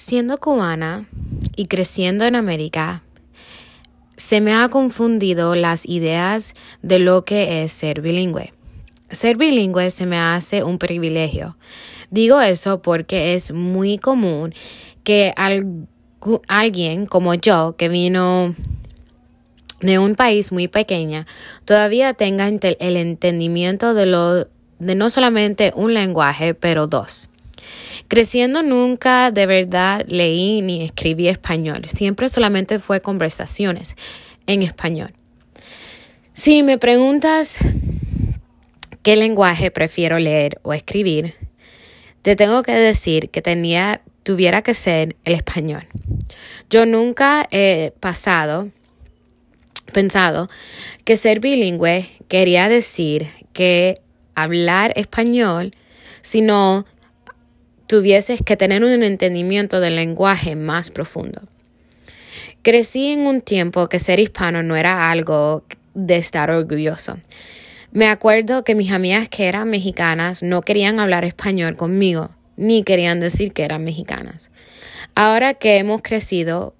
Siendo cubana y creciendo en América, se me ha confundido las ideas de lo que es ser bilingüe. Ser bilingüe se me hace un privilegio. Digo eso porque es muy común que alguien como yo, que vino de un país muy pequeño, todavía tenga el entendimiento de, lo, de no solamente un lenguaje, pero dos. Creciendo nunca de verdad leí ni escribí español, siempre solamente fue conversaciones en español. Si me preguntas qué lenguaje prefiero leer o escribir, te tengo que decir que tenía, tuviera que ser el español. Yo nunca he pasado, pensado que ser bilingüe quería decir que hablar español, sino tuvieses que tener un entendimiento del lenguaje más profundo. Crecí en un tiempo que ser hispano no era algo de estar orgulloso. Me acuerdo que mis amigas que eran mexicanas no querían hablar español conmigo, ni querían decir que eran mexicanas. Ahora que hemos crecido,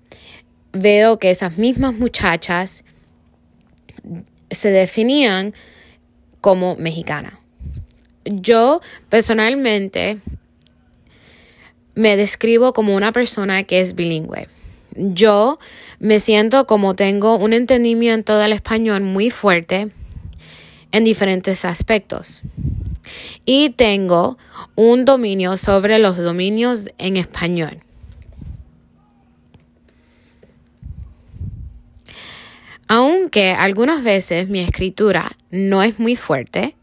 veo que esas mismas muchachas se definían como mexicanas. Yo personalmente me describo como una persona que es bilingüe. Yo me siento como tengo un entendimiento del español muy fuerte en diferentes aspectos. Y tengo un dominio sobre los dominios en español. Aunque algunas veces mi escritura no es muy fuerte,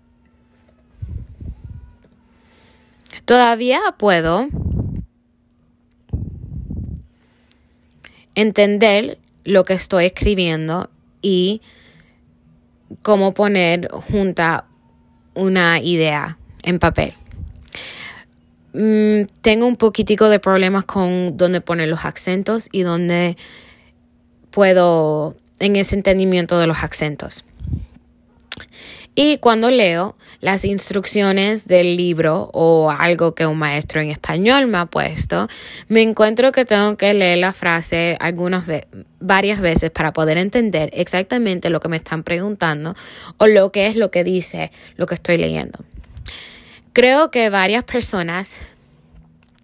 todavía puedo entender lo que estoy escribiendo y cómo poner junta una idea en papel. Mm, tengo un poquitico de problemas con dónde poner los acentos y dónde puedo en ese entendimiento de los acentos. Y cuando leo las instrucciones del libro o algo que un maestro en español me ha puesto, me encuentro que tengo que leer la frase algunas varias veces para poder entender exactamente lo que me están preguntando o lo que es lo que dice lo que estoy leyendo. Creo que varias personas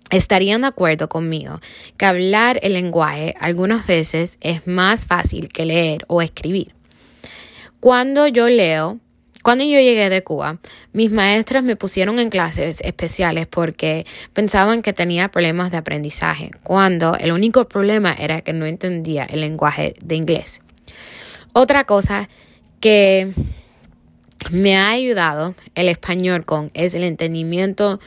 estarían de acuerdo conmigo que hablar el lenguaje algunas veces es más fácil que leer o escribir. Cuando yo leo, cuando yo llegué de Cuba, mis maestras me pusieron en clases especiales porque pensaban que tenía problemas de aprendizaje, cuando el único problema era que no entendía el lenguaje de inglés. Otra cosa que me ha ayudado el español con es el entendimiento,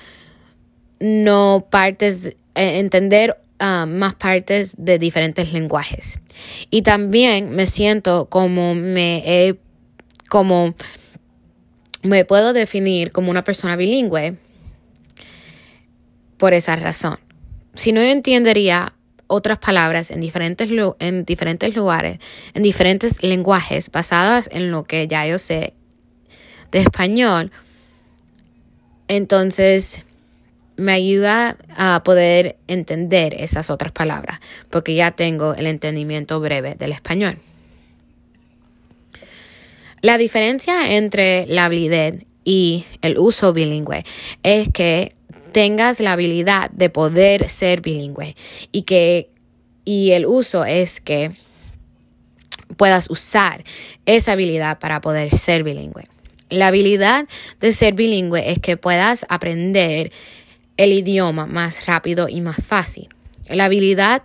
no partes, eh, entender ah, más partes de diferentes lenguajes. Y también me siento como me he, como me puedo definir como una persona bilingüe por esa razón. Si no, yo entendería otras palabras en diferentes, en diferentes lugares, en diferentes lenguajes, basadas en lo que ya yo sé de español. Entonces, me ayuda a poder entender esas otras palabras, porque ya tengo el entendimiento breve del español. La diferencia entre la habilidad y el uso bilingüe es que tengas la habilidad de poder ser bilingüe y que y el uso es que puedas usar esa habilidad para poder ser bilingüe. La habilidad de ser bilingüe es que puedas aprender el idioma más rápido y más fácil. La habilidad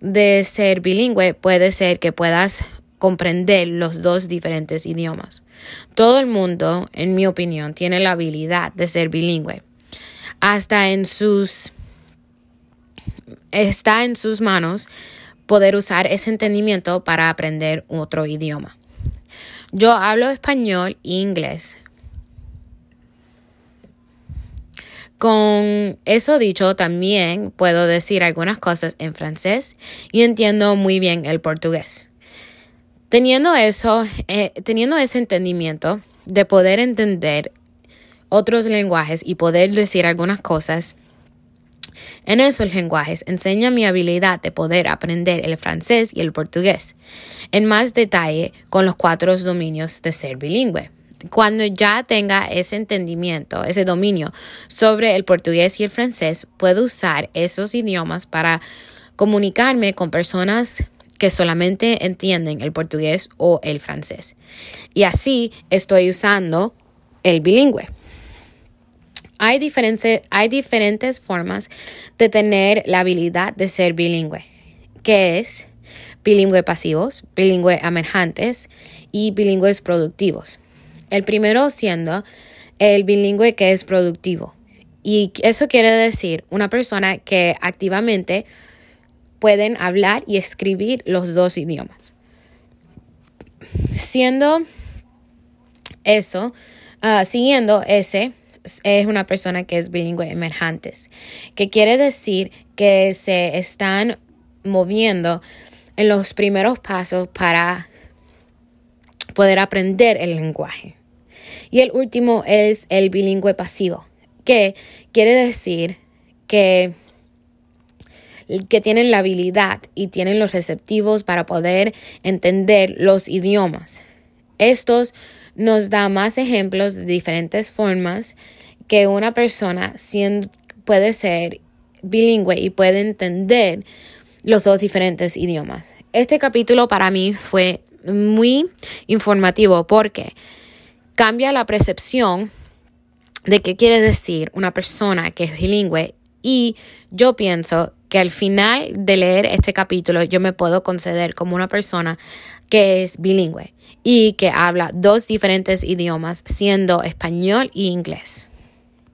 de ser bilingüe puede ser que puedas comprender los dos diferentes idiomas. Todo el mundo, en mi opinión, tiene la habilidad de ser bilingüe. Hasta en sus está en sus manos poder usar ese entendimiento para aprender otro idioma. Yo hablo español e inglés. Con eso dicho, también puedo decir algunas cosas en francés y entiendo muy bien el portugués. Teniendo eso, eh, teniendo ese entendimiento de poder entender otros lenguajes y poder decir algunas cosas, En esos lenguajes enseña mi habilidad de poder aprender el francés y el portugués en más detalle con los cuatro dominios de ser bilingüe. Cuando ya tenga ese entendimiento, ese dominio sobre el portugués y el francés, puedo usar esos idiomas para comunicarme con personas que solamente entienden el portugués o el francés. Y así estoy usando el bilingüe. Hay, hay diferentes formas de tener la habilidad de ser bilingüe, que es bilingüe pasivos, bilingüe emergentes y bilingües productivos. El primero siendo el bilingüe que es productivo. Y eso quiere decir una persona que activamente pueden hablar y escribir los dos idiomas. Siendo eso, ah, siguiendo ese, es una persona que es bilingüe emergentes, que quiere decir que se están moviendo en los primeros pasos para poder aprender el lenguaje. Y el último es el bilingüe pasivo, que quiere decir que que tienen la habilidad y tienen los receptivos para poder entender los idiomas. Estos nos da más ejemplos de diferentes formas que una persona puede ser bilingüe y puede entender los dos diferentes idiomas. Este capítulo para mí fue muy informativo porque cambia la percepción de qué quiere decir una persona que es bilingüe y yo pienso que al final de leer este capítulo yo me puedo conceder como una persona que es bilingüe y que habla dos diferentes idiomas siendo español y inglés.